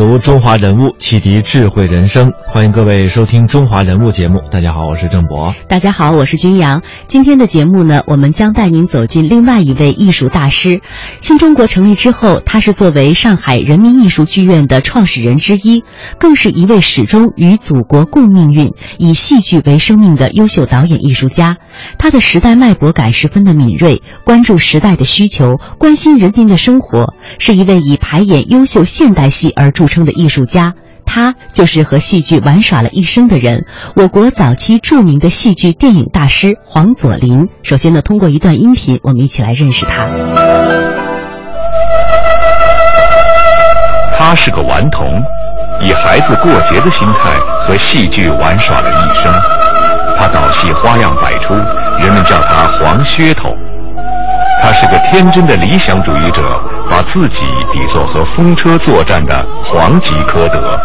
读中华人物，启迪智慧人生。欢迎各位收听《中华人物》节目。大家好，我是郑博。大家好，我是军阳。今天的节目呢，我们将带您走进另外一位艺术大师。新中国成立之后，他是作为上海人民艺术剧院的创始人之一，更是一位始终与祖国共命运、以戏剧为生命的优秀导演艺术家。他的时代脉搏感十分的敏锐，关注时代的需求，关心人民的生活，是一位以排演优秀现代戏而著称的艺术家。他就是和戏剧玩耍了一生的人，我国早期著名的戏剧电影大师黄佐临。首先呢，通过一段音频，我们一起来认识他。他是个顽童，以孩子过节的心态和戏剧玩耍了一生。他导戏花样百出，人们叫他黄噱头。他是个天真的理想主义者，把自己比作和风车作战的黄吉科德。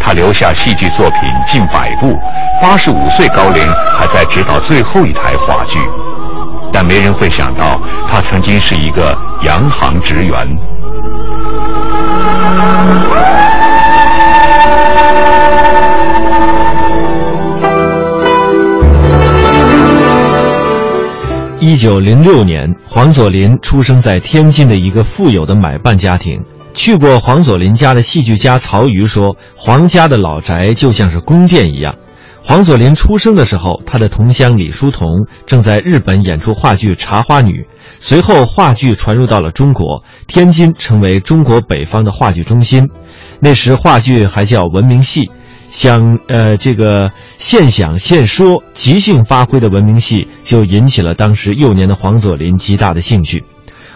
他留下戏剧作品近百部，八十五岁高龄还在指导最后一台话剧。但没人会想到，他曾经是一个洋行职员。一九零六年，黄佐临出生在天津的一个富有的买办家庭。去过黄佐临家的戏剧家曹禺说：“黄家的老宅就像是宫殿一样。”黄佐临出生的时候，他的同乡李叔同正在日本演出话剧《茶花女》，随后话剧传入到了中国，天津成为中国北方的话剧中心。那时话剧还叫文明戏。想呃，这个现想现说、即兴发挥的文明戏，就引起了当时幼年的黄佐临极大的兴趣。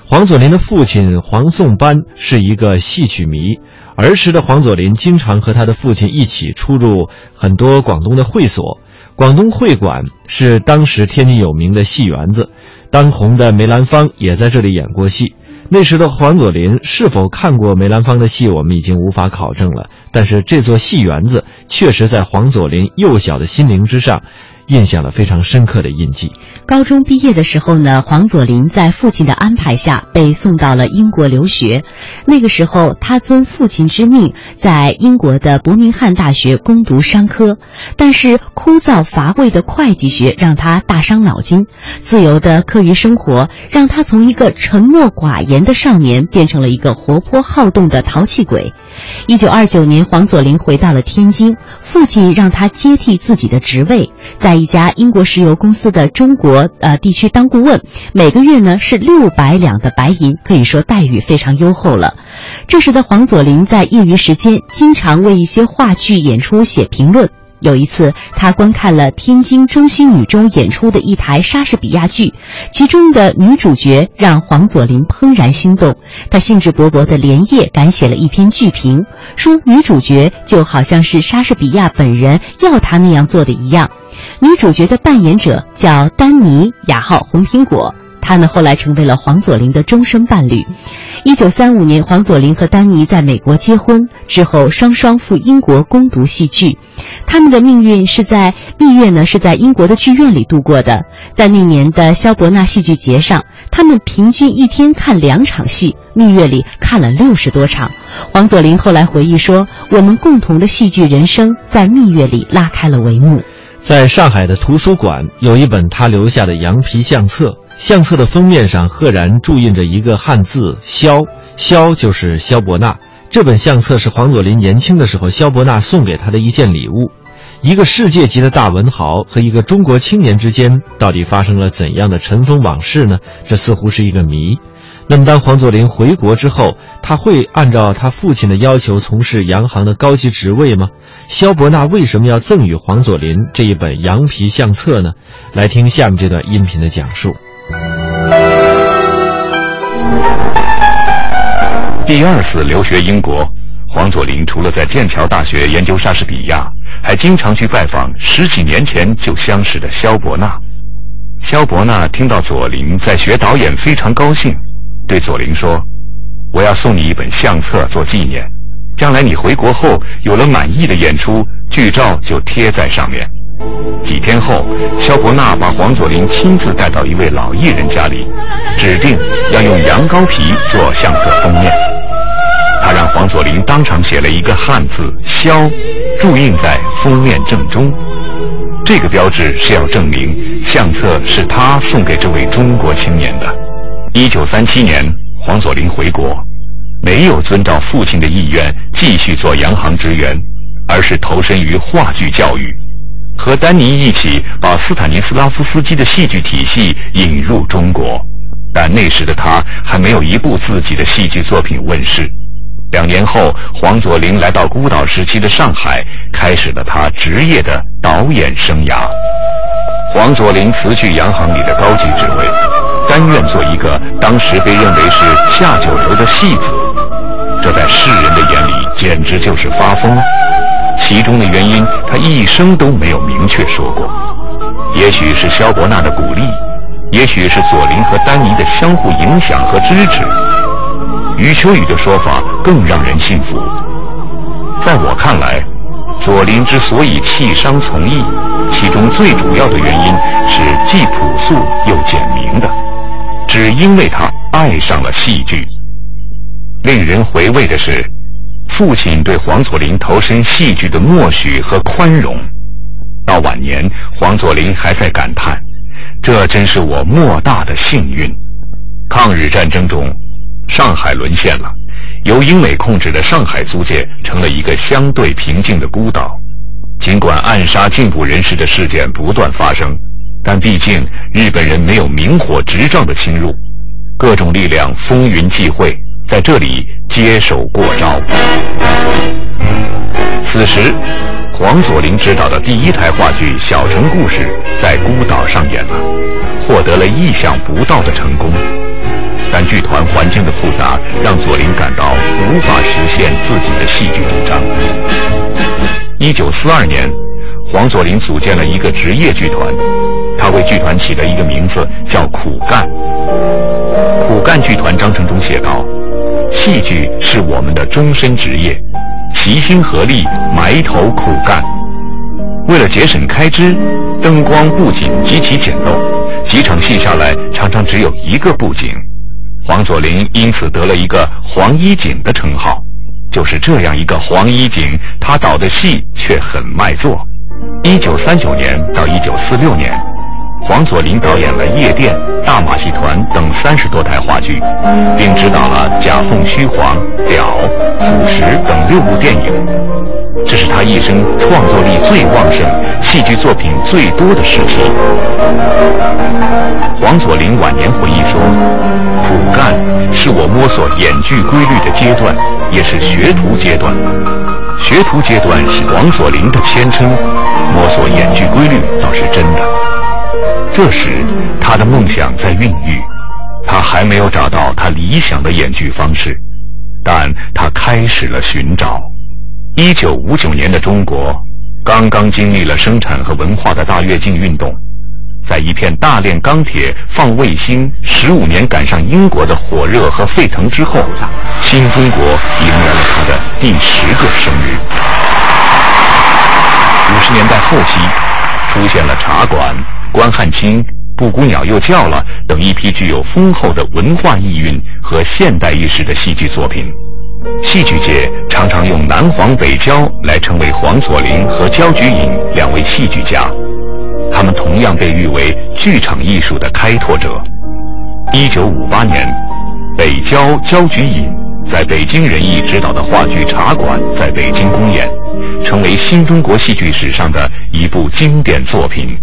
黄佐临的父亲黄颂班是一个戏曲迷，儿时的黄佐临经常和他的父亲一起出入很多广东的会所。广东会馆是当时天津有名的戏园子，当红的梅兰芳也在这里演过戏。那时的黄佐临是否看过梅兰芳的戏，我们已经无法考证了。但是这座戏园子确实在黄佐临幼小的心灵之上，印下了非常深刻的印记。高中毕业的时候呢，黄佐临在父亲的安排下被送到了英国留学。那个时候，他遵父亲之命，在英国的伯明翰大学攻读商科。但是枯燥乏味的会计学让他大伤脑筋，自由的课余生活让他从一个沉默寡言的少年变成了一个活泼好动的淘气鬼。一九二九年，黄佐临回到了天津，父亲让他接替自己的职位，在一家英国石油公司的中国呃地区当顾问，每个月呢是六百两的白银，可以说待遇非常优厚了。这时的黄佐临在业余时间经常为一些话剧演出写评论。有一次，他观看了天津中心女中演出的一台莎士比亚剧，其中的女主角让黄佐临怦然心动。他兴致勃勃地连夜赶写了一篇剧评，说女主角就好像是莎士比亚本人要他那样做的一样。女主角的扮演者叫丹尼，雅号红苹果。她呢后来成为了黄佐临的终身伴侣。一九三五年，黄佐临和丹尼在美国结婚之后，双双赴英国攻读戏剧。他们的命运是在蜜月呢，是在英国的剧院里度过的。在那年的萧伯纳戏剧节上，他们平均一天看两场戏，蜜月里看了六十多场。黄佐临后来回忆说：“我们共同的戏剧人生在蜜月里拉开了帷幕。”在上海的图书馆有一本他留下的羊皮相册，相册的封面上赫然注印着一个汉字“萧”，萧就是萧伯纳。这本相册是黄佐临年轻的时候萧伯纳送给他的一件礼物。一个世界级的大文豪和一个中国青年之间，到底发生了怎样的尘封往事呢？这似乎是一个谜。那么，当黄佐临回国之后，他会按照他父亲的要求从事洋行的高级职位吗？萧伯纳为什么要赠予黄佐临这一本羊皮相册呢？来听下面这段音频的讲述。第二次留学英国，黄佐临除了在剑桥大学研究莎士比亚，还经常去拜访十几年前就相识的萧伯纳。萧伯纳听到佐临在学导演，非常高兴，对佐临说：“我要送你一本相册做纪念，将来你回国后有了满意的演出，剧照就贴在上面。几天后，萧伯纳把黄佐临亲自带到一位老艺人家里，指定要用羊羔皮做相册封面。他让黄佐临当场写了一个汉字“萧”，注印在封面正中。这个标志是要证明相册是他送给这位中国青年的。一九三七年，黄佐临回国，没有遵照父亲的意愿继续做洋行职员，而是投身于话剧教育。和丹尼一起把斯坦尼斯拉夫斯基的戏剧体系引入中国，但那时的他还没有一部自己的戏剧作品问世。两年后，黄佐临来到孤岛时期的上海，开始了他职业的导演生涯。黄佐临辞去洋行里的高级职位，甘愿做一个当时被认为是下九流的戏子，这在世人的眼里简直就是发疯。其中的原因，他一生都没有明确说过。也许是萧伯纳的鼓励，也许是左琳和丹尼的相互影响和支持。余秋雨的说法更让人信服。在我看来，左琳之所以弃商从艺，其中最主要的原因是既朴素又简明的，只因为他爱上了戏剧。令人回味的是。父亲对黄佐临投身戏剧的默许和宽容，到晚年，黄佐临还在感叹：“这真是我莫大的幸运。”抗日战争中，上海沦陷了，由英美控制的上海租界成了一个相对平静的孤岛。尽管暗杀进步人士的事件不断发生，但毕竟日本人没有明火执仗的侵入，各种力量风云际会。在这里接手过招。此时，黄佐临执导的第一台话剧《小城故事》在孤岛上演了，获得了意想不到的成功。但剧团环境的复杂，让佐临感到无法实现自己的戏剧主张。一九四二年，黄佐临组建了一个职业剧团，他为剧团起了一个名字叫“苦干”。苦干剧团章程中写道。戏剧是我们的终身职业，齐心合力，埋头苦干。为了节省开支，灯光布景极其简陋，几场戏下来常常只有一个布景。黄佐临因此得了一个“黄衣景”的称号。就是这样一个黄衣景，他导的戏却很卖座。一九三九年到一九四六年。黄佐临导演了《夜店》《大马戏团》等三十多台话剧，并执导了《假凤虚凰》《表》《腐蚀》等六部电影。这是他一生创作力最旺盛、戏剧作品最多的时期。黄佐临晚年回忆说：“苦干是我摸索演剧规律的阶段，也是学徒阶段。学徒阶段是黄佐临的谦称，摸索演剧规律倒是真的。”这时，他的梦想在孕育，他还没有找到他理想的演剧方式，但他开始了寻找。一九五九年的中国，刚刚经历了生产和文化的大跃进运动，在一片大炼钢铁、放卫星、十五年赶上英国的火热和沸腾之后，新中国迎来了他的第十个生日。五十年代后期，出现了茶馆。关汉卿、布谷鸟又叫了等一批具有丰厚的文化意蕴和现代意识的戏剧作品，戏剧界常常用南黄北焦来称为黄佐临和焦菊隐两位戏剧家，他们同样被誉为剧场艺术的开拓者。一九五八年，北焦焦菊隐在北京人艺执导的话剧《茶馆》在北京公演，成为新中国戏剧史上的一部经典作品。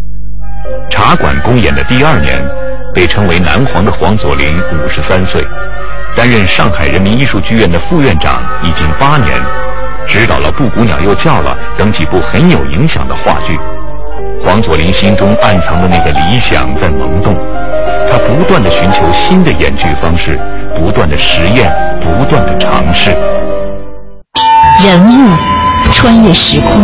茶馆公演的第二年，被称为“南皇”的黄佐临五十三岁，担任上海人民艺术剧院的副院长已经八年，指导了《布谷鸟又叫了》等几部很有影响的话剧。黄佐临心中暗藏的那个理想在萌动，他不断的寻求新的演剧方式，不断的实验，不断的尝试。人物。穿越时空，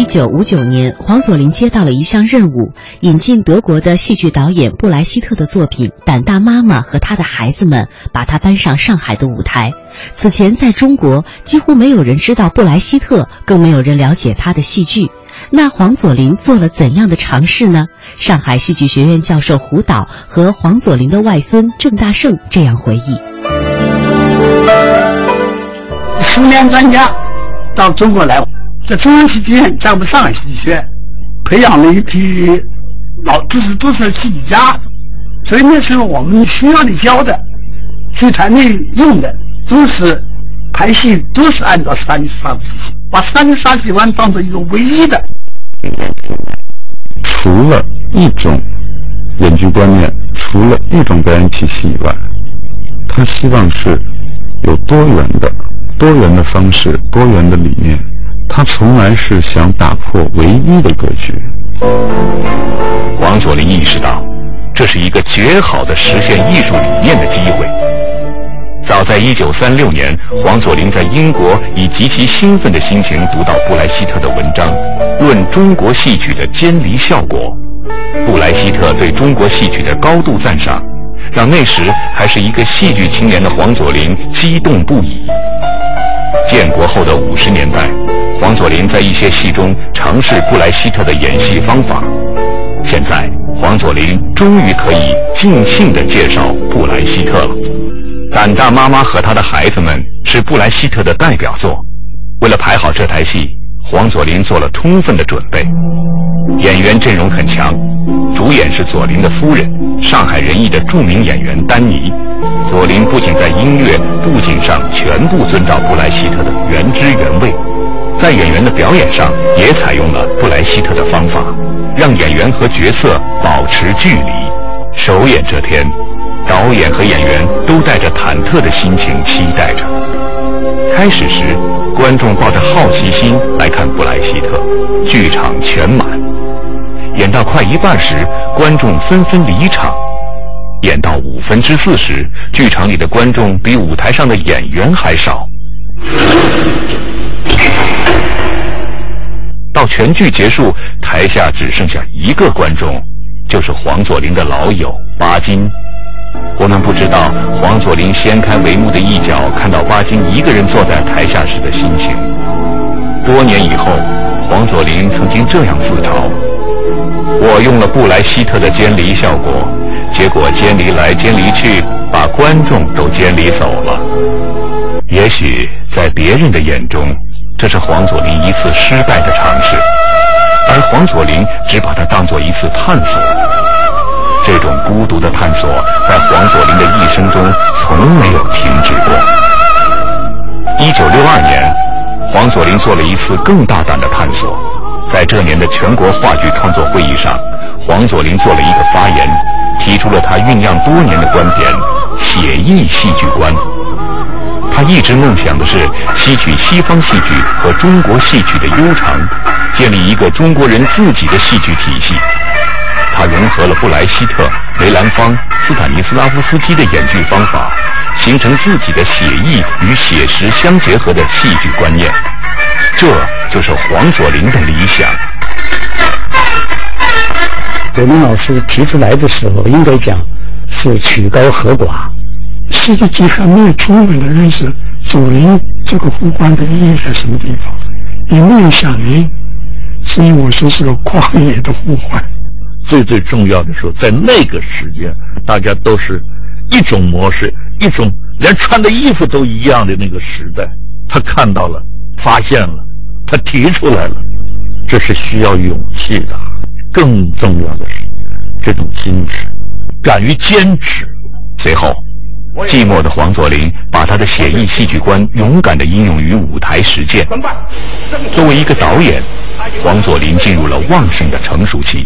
一九五九年，黄佐临接到了一项任务，引进德国的戏剧导演布莱希特的作品《胆大妈妈和她的孩子们》，把它搬上上海的舞台。此前，在中国几乎没有人知道布莱希特，更没有人了解他的戏剧。那黄佐临做了怎样的尝试呢？上海戏剧学院教授胡导和黄佐临的外孙郑大圣这样回忆：苏联专家到中国来。在中央戏剧院，在我们上海戏剧学院，培养了一批老，就是都是戏剧家，所以那时候我们需要你教的，剧团内用的都是排戏，都是按照斯大林斯拉夫斯基，把斯大林斯拉夫斯基观当做一个唯一的。除了一种演剧观念，除了一种表演体系以外，他希望是有多元的、多元的方式、多元的理念。他从来是想打破唯一的格局。王佐林意识到，这是一个绝好的实现艺术理念的机会。早在1936年，黄佐临在英国以极其兴奋的心情读到布莱希特的文章《论中国戏曲的监离效果》。布莱希特对中国戏曲的高度赞赏，让那时还是一个戏剧青年的黄佐临激动不已。建国后的五十年代。黄佐临在一些戏中尝试布莱希特的演戏方法，现在黄佐临终于可以尽兴地介绍布莱希特了。《胆大妈妈和她的孩子们》是布莱希特的代表作，为了排好这台戏，黄佐临做了充分的准备。演员阵容很强，主演是佐林的夫人，上海人艺的著名演员丹尼。佐林不仅在音乐、布景上全部遵照布莱希特的原汁原味。在演员的表演上，也采用了布莱希特的方法，让演员和角色保持距离。首演这天，导演和演员都带着忐忑的心情期待着。开始时，观众抱着好奇心来看布莱希特，剧场全满。演到快一半时，观众纷纷离场。演到五分之四时，剧场里的观众比舞台上的演员还少。到全剧结束，台下只剩下一个观众，就是黄佐临的老友巴金。我们不知道黄佐临掀开帷幕的一角，看到巴金一个人坐在台下时的心情。多年以后，黄佐临曾经这样自嘲：“我用了布莱希特的监离效果，结果监离来监离去，把观众都监离走了。也许在别人的眼中。”这是黄佐临一次失败的尝试，而黄佐临只把它当做一次探索。这种孤独的探索，在黄佐临的一生中从没有停止过。一九六二年，黄佐临做了一次更大胆的探索，在这年的全国话剧创作会议上，黄佐临做了一个发言，提出了他酝酿多年的观点——写意戏剧观。他一直梦想的是吸取西方戏剧和中国戏曲的悠长，建立一个中国人自己的戏剧体系。他融合了布莱希特、梅兰芳、斯坦尼斯拉夫斯基的演剧方法，形成自己的写意与写实相结合的戏剧观念。这就是黄佐临的理想。葛林老师提出来的时候，应该讲是曲高和寡。戏剧界还没有充分的认识左邻这个呼唤的意义在什么地方，也没有响应，所以我说是个旷野的呼唤。最最重要的时候，在那个时间，大家都是一种模式，一种连穿的衣服都一样的那个时代，他看到了，发现了，他提出来了，这是需要勇气的。更重要的是，这种坚持，敢于坚持。随后。寂寞的黄佐临把他的写意戏剧观勇敢地应用于舞台实践。作为一个导演，黄佐临进入了旺盛的成熟期。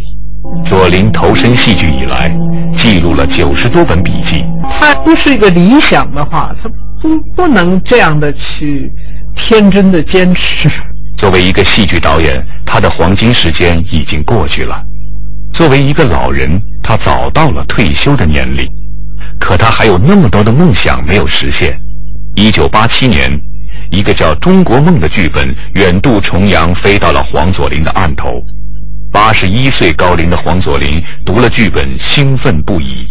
佐临投身戏剧以来，记录了九十多本笔记。他不是一个理想的话，他不不能这样的去天真的坚持。作为一个戏剧导演，他的黄金时间已经过去了。作为一个老人，他早到了退休的年龄，可他还有那么多的梦想没有实现。一九八七年，一个叫《中国梦》的剧本远渡重洋，飞到了黄佐临的案头。八十一岁高龄的黄佐临读了剧本，兴奋不已。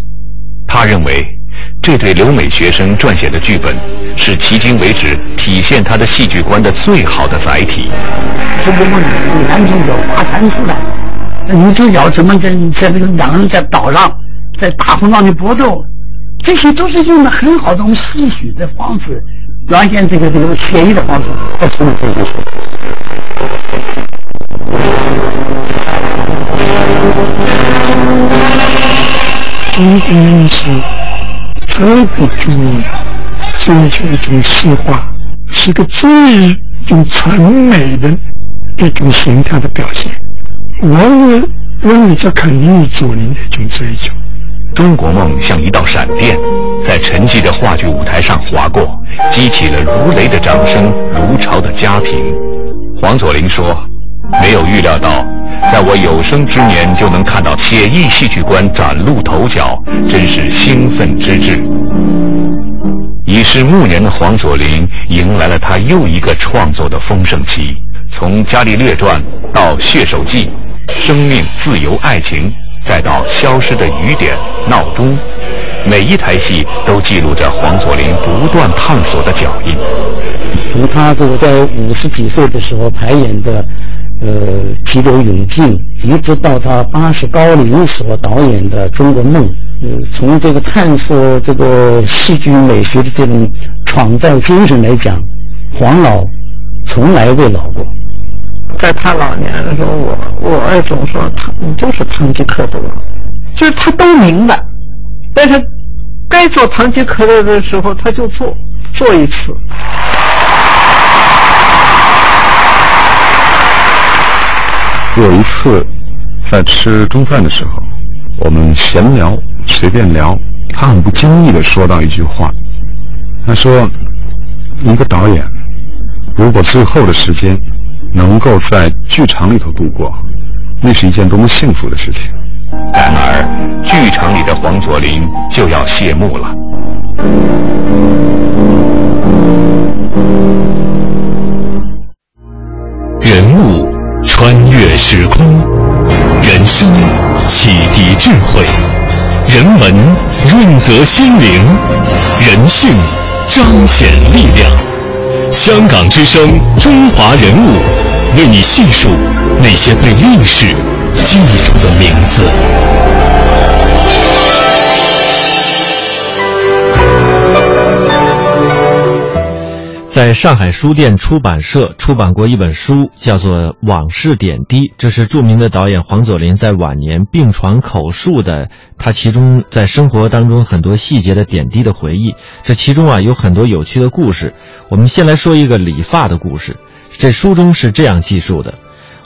他认为，这对留美学生撰写的剧本是迄今为止体现他的戏剧观的最好的载体。中国梦男主角划船出来，女主角怎么跟在那个两人在岛上在大风浪里搏斗，这些都是用的很好的用戏曲的方式表现这个这个写意的方式。中国人是特别注意追求一种细化，是个最一种纯美的一种形态的表现。我认为这肯定是左琳的一种追求。中国梦像一道闪电，在沉寂的话剧舞台上划过，激起了如雷的掌声，如潮的家庭。黄佐临说：“没有预料到。”在我有生之年就能看到写意戏剧观崭露头角，真是兴奋之至。已是暮年的黄佐临迎来了他又一个创作的丰盛期，从《伽利略传》到《血手记》，生命、自由、爱情，再到《消失的雨点》《闹钟》，每一台戏都记录着黄佐临不断探索的脚印。从他这个在五十几岁的时候排演的。呃，急流勇进，一直到他八十高龄所导演的《中国梦》，呃，从这个探索这个戏剧美学的这种创造精神来讲，黄老从来未老过。在他老年的时候，我我爱总说他你就是堂吉诃德，就是他都明白，但是该做堂吉诃德的时候他就做，做一次。有一次，在吃中饭的时候，我们闲聊，随便聊，他很不经意的说到一句话，他说：“一个导演，如果最后的时间能够在剧场里头度过，那是一件多么幸福的事情。”然而，剧场里的黄佐临就要谢幕了。人物。穿越时空，人生启迪智慧，人文润泽心灵，人性彰显力量。香港之声，中华人物，为你细数那些被历史记住的名字。在上海书店出版社出版过一本书，叫做《往事点滴》，这是著名的导演黄佐临在晚年病床口述的，他其中在生活当中很多细节的点滴的回忆。这其中啊有很多有趣的故事。我们先来说一个理发的故事。这书中是这样记述的。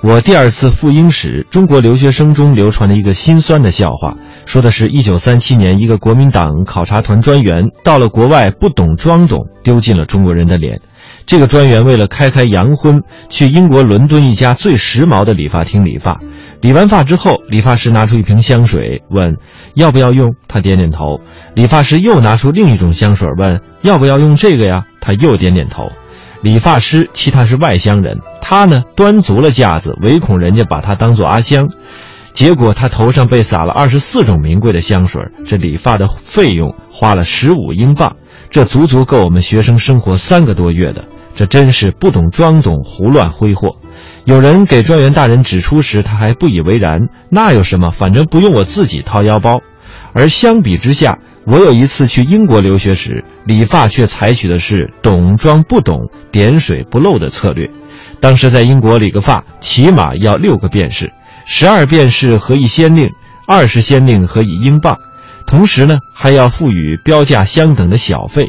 我第二次赴英时，中国留学生中流传的一个心酸的笑话，说的是一九三七年，一个国民党考察团专员到了国外，不懂装懂，丢尽了中国人的脸。这个专员为了开开洋荤，去英国伦敦一家最时髦的理发厅理发。理完发之后，理发师拿出一瓶香水，问要不要用，他点点头。理发师又拿出另一种香水，问要不要用这个呀，他又点点头。理发师其他是外乡人，他呢端足了架子，唯恐人家把他当做阿香，结果他头上被撒了二十四种名贵的香水，这理发的费用花了十五英镑，这足足够我们学生生活三个多月的，这真是不懂装懂，胡乱挥霍。有人给专员大人指出时，他还不以为然，那有什么，反正不用我自己掏腰包。而相比之下，我有一次去英国留学时，理发却采取的是懂装不懂、点水不漏的策略。当时在英国理个发，起码要六个便士，十二便士合一先令，二十先令合一英镑，同时呢还要付予标价相等的小费。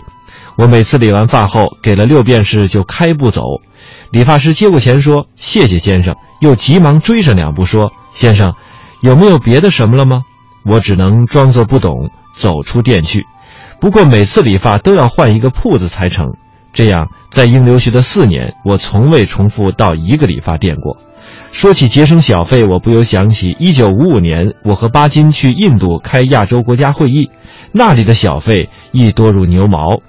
我每次理完发后，给了六便士就开步走，理发师接过钱说：“谢谢先生。”又急忙追上两步说：“先生，有没有别的什么了吗？”我只能装作不懂。走出店去，不过每次理发都要换一个铺子才成。这样，在英留学的四年，我从未重复到一个理发店过。说起节省小费，我不由想起1955年，我和巴金去印度开亚洲国家会议，那里的小费亦多如牛毛，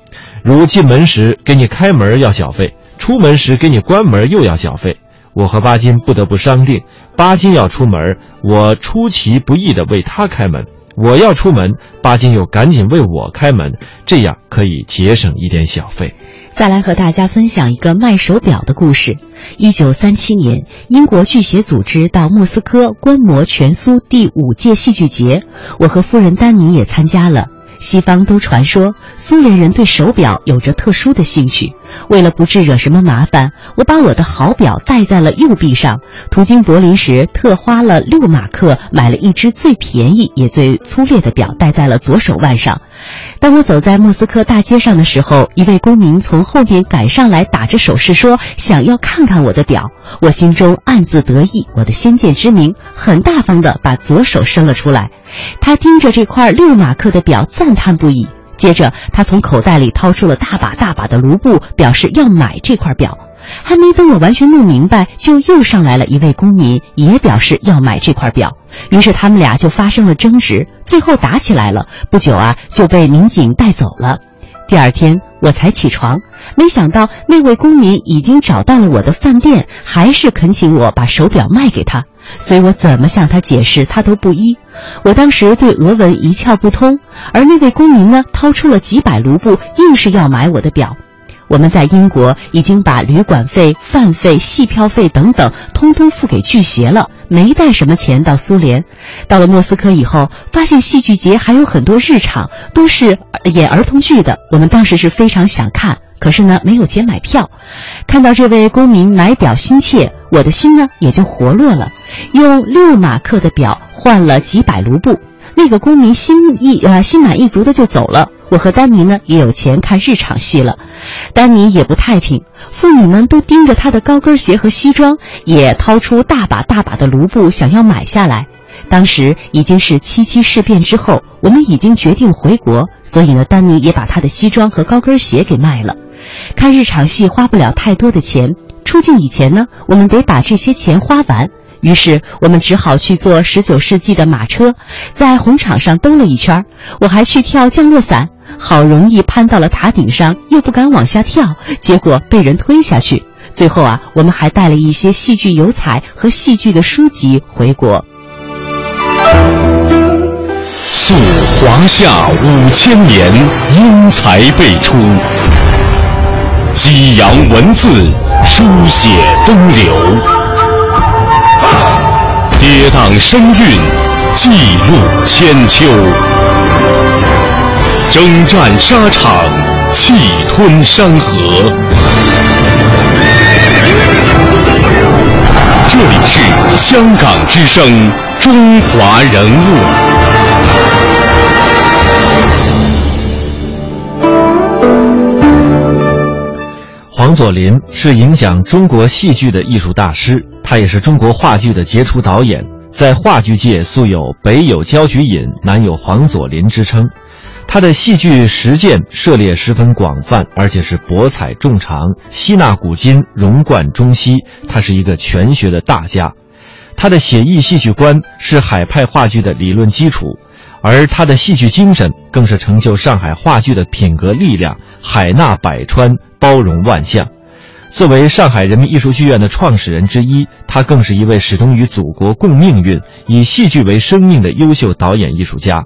如进门时给你开门要小费，出门时给你关门又要小费。我和巴金不得不商定，巴金要出门，我出其不意地为他开门；我要出门，巴金又赶紧为我开门，这样可以节省一点小费。再来和大家分享一个卖手表的故事。一九三七年，英国剧协组织到莫斯科观摩全苏第五届戏剧节，我和夫人丹尼也参加了。西方都传说苏联人对手表有着特殊的兴趣。为了不致惹什么麻烦，我把我的好表戴在了右臂上。途经柏林时，特花了六马克买了一只最便宜也最粗劣的表，戴在了左手腕上。当我走在莫斯科大街上的时候，一位公民从后面赶上来，打着手势说想要看看我的表。我心中暗自得意，我的先见之明，很大方地把左手伸了出来。他盯着这块六马克的表，赞叹不已。接着，他从口袋里掏出了大把大把的卢布，表示要买这块表。还没等我完全弄明白，就又上来了一位公民，也表示要买这块表。于是他们俩就发生了争执，最后打起来了。不久啊，就被民警带走了。第二天我才起床，没想到那位公民已经找到了我的饭店，还是恳请我把手表卖给他。所以我怎么向他解释，他都不依。我当时对俄文一窍不通，而那位公民呢，掏出了几百卢布，硬是要买我的表。我们在英国已经把旅馆费、饭费、戏票费等等通通付给剧协了，没带什么钱到苏联。到了莫斯科以后，发现戏剧节还有很多日场都是演儿童剧的，我们当时是非常想看，可是呢没有钱买票。看到这位公民买表心切，我的心呢也就活络了，用六马克的表换了几百卢布。那个公民心意呃心满意足的就走了。我和丹尼呢也有钱看日场戏了。丹尼也不太平，妇女们都盯着他的高跟鞋和西装，也掏出大把大把的卢布想要买下来。当时已经是七七事变之后，我们已经决定回国，所以呢，丹尼也把他的西装和高跟鞋给卖了。看日场戏花不了太多的钱，出境以前呢，我们得把这些钱花完。于是我们只好去坐十九世纪的马车，在红场上兜了一圈。我还去跳降落伞。好容易攀到了塔顶上，又不敢往下跳，结果被人推下去。最后啊，我们还带了一些戏剧油彩和戏剧的书籍回国。溯华夏五千年，英才辈出；激扬文字，书写风流；跌宕声韵，记录千秋。征战沙场，气吞山河。这里是香港之声，中华人物。黄佐临是影响中国戏剧的艺术大师，他也是中国话剧的杰出导演，在话剧界素有“北有焦菊隐，南有黄佐临”之称。他的戏剧实践涉猎十分广泛，而且是博采众长，吸纳古今，融贯中西。他是一个全学的大家，他的写意戏剧观是海派话剧的理论基础，而他的戏剧精神更是成就上海话剧的品格力量，海纳百川，包容万象。作为上海人民艺术剧院的创始人之一，他更是一位始终与祖国共命运、以戏剧为生命的优秀导演艺术家。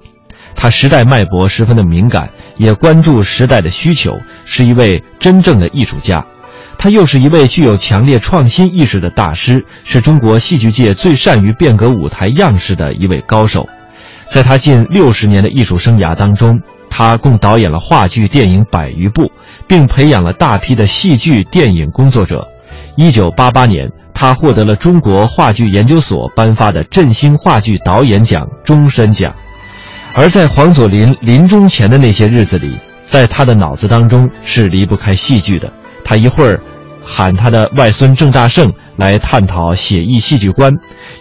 他时代脉搏十分的敏感，也关注时代的需求，是一位真正的艺术家。他又是一位具有强烈创新意识的大师，是中国戏剧界最善于变革舞台样式的一位高手。在他近六十年的艺术生涯当中，他共导演了话剧、电影百余部，并培养了大批的戏剧、电影工作者。一九八八年，他获得了中国话剧研究所颁发的振兴话剧导演奖终身奖。而在黄佐临临终前的那些日子里，在他的脑子当中是离不开戏剧的。他一会儿喊他的外孙郑大圣来探讨写意戏剧观，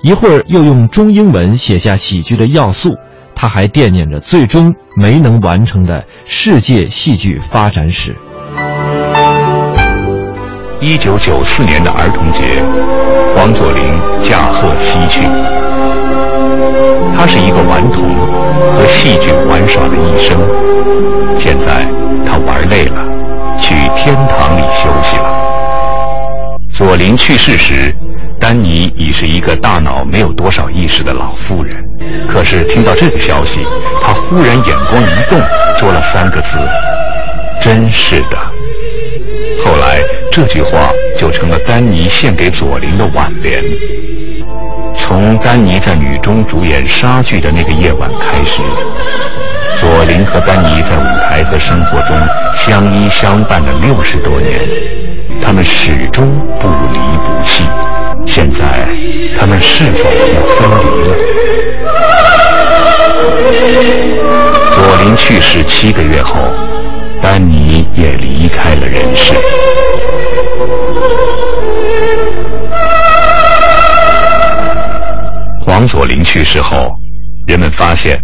一会儿又用中英文写下喜剧的要素。他还惦念着最终没能完成的世界戏剧发展史。一九九四年的儿童节，黄佐临驾鹤西去。他是一个顽童，和戏剧玩耍了一生。现在他玩累了，去天堂里休息了。佐临去世时，丹尼已是一个大脑没有多少意识的老妇人。可是听到这个消息，他忽然眼光一动，说了三个字：“真是的。”后来这句话就成了丹尼献给左琳的挽联。从丹尼在女中主演莎剧的那个夜晚开始，左琳和丹尼在舞台和生活中相依相伴了六十多年，他们始终不离不弃。现在，他们是否要分离了？左琳去世七个月后，丹尼也离开了人世。黄佐临去世后，人们发现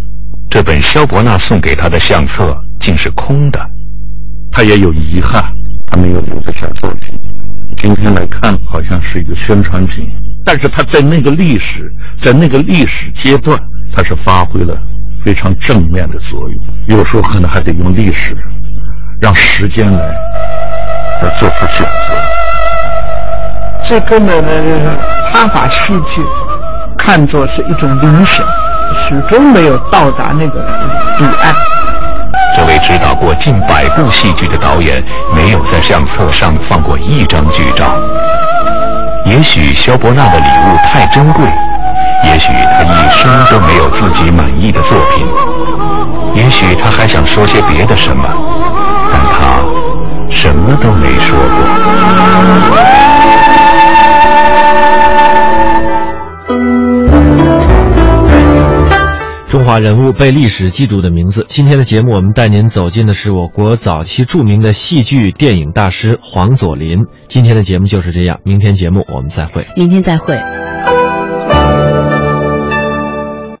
这本萧伯纳送给他的相册竟是空的，他也有遗憾，他没有留下小作品。今天来看，好像是一个宣传品，但是他在那个历史，在那个历史阶段，他是发挥了非常正面的作用。有时候可能还得用历史，让时间来来做出选择。最根本的就是他把戏剧看作是一种理想，始终没有到达那个彼岸。这位指导过近百部戏剧的导演，没有在相册上放过一张剧照。也许萧伯纳的礼物太珍贵，也许他一生都没有自己满意的作品，也许他还想说些别的什么，但他什么都没说过。中华人物被历史记住的名字。今天的节目，我们带您走进的是我国早期著名的戏剧电影大师黄佐临。今天的节目就是这样，明天节目我们再会。明天再会。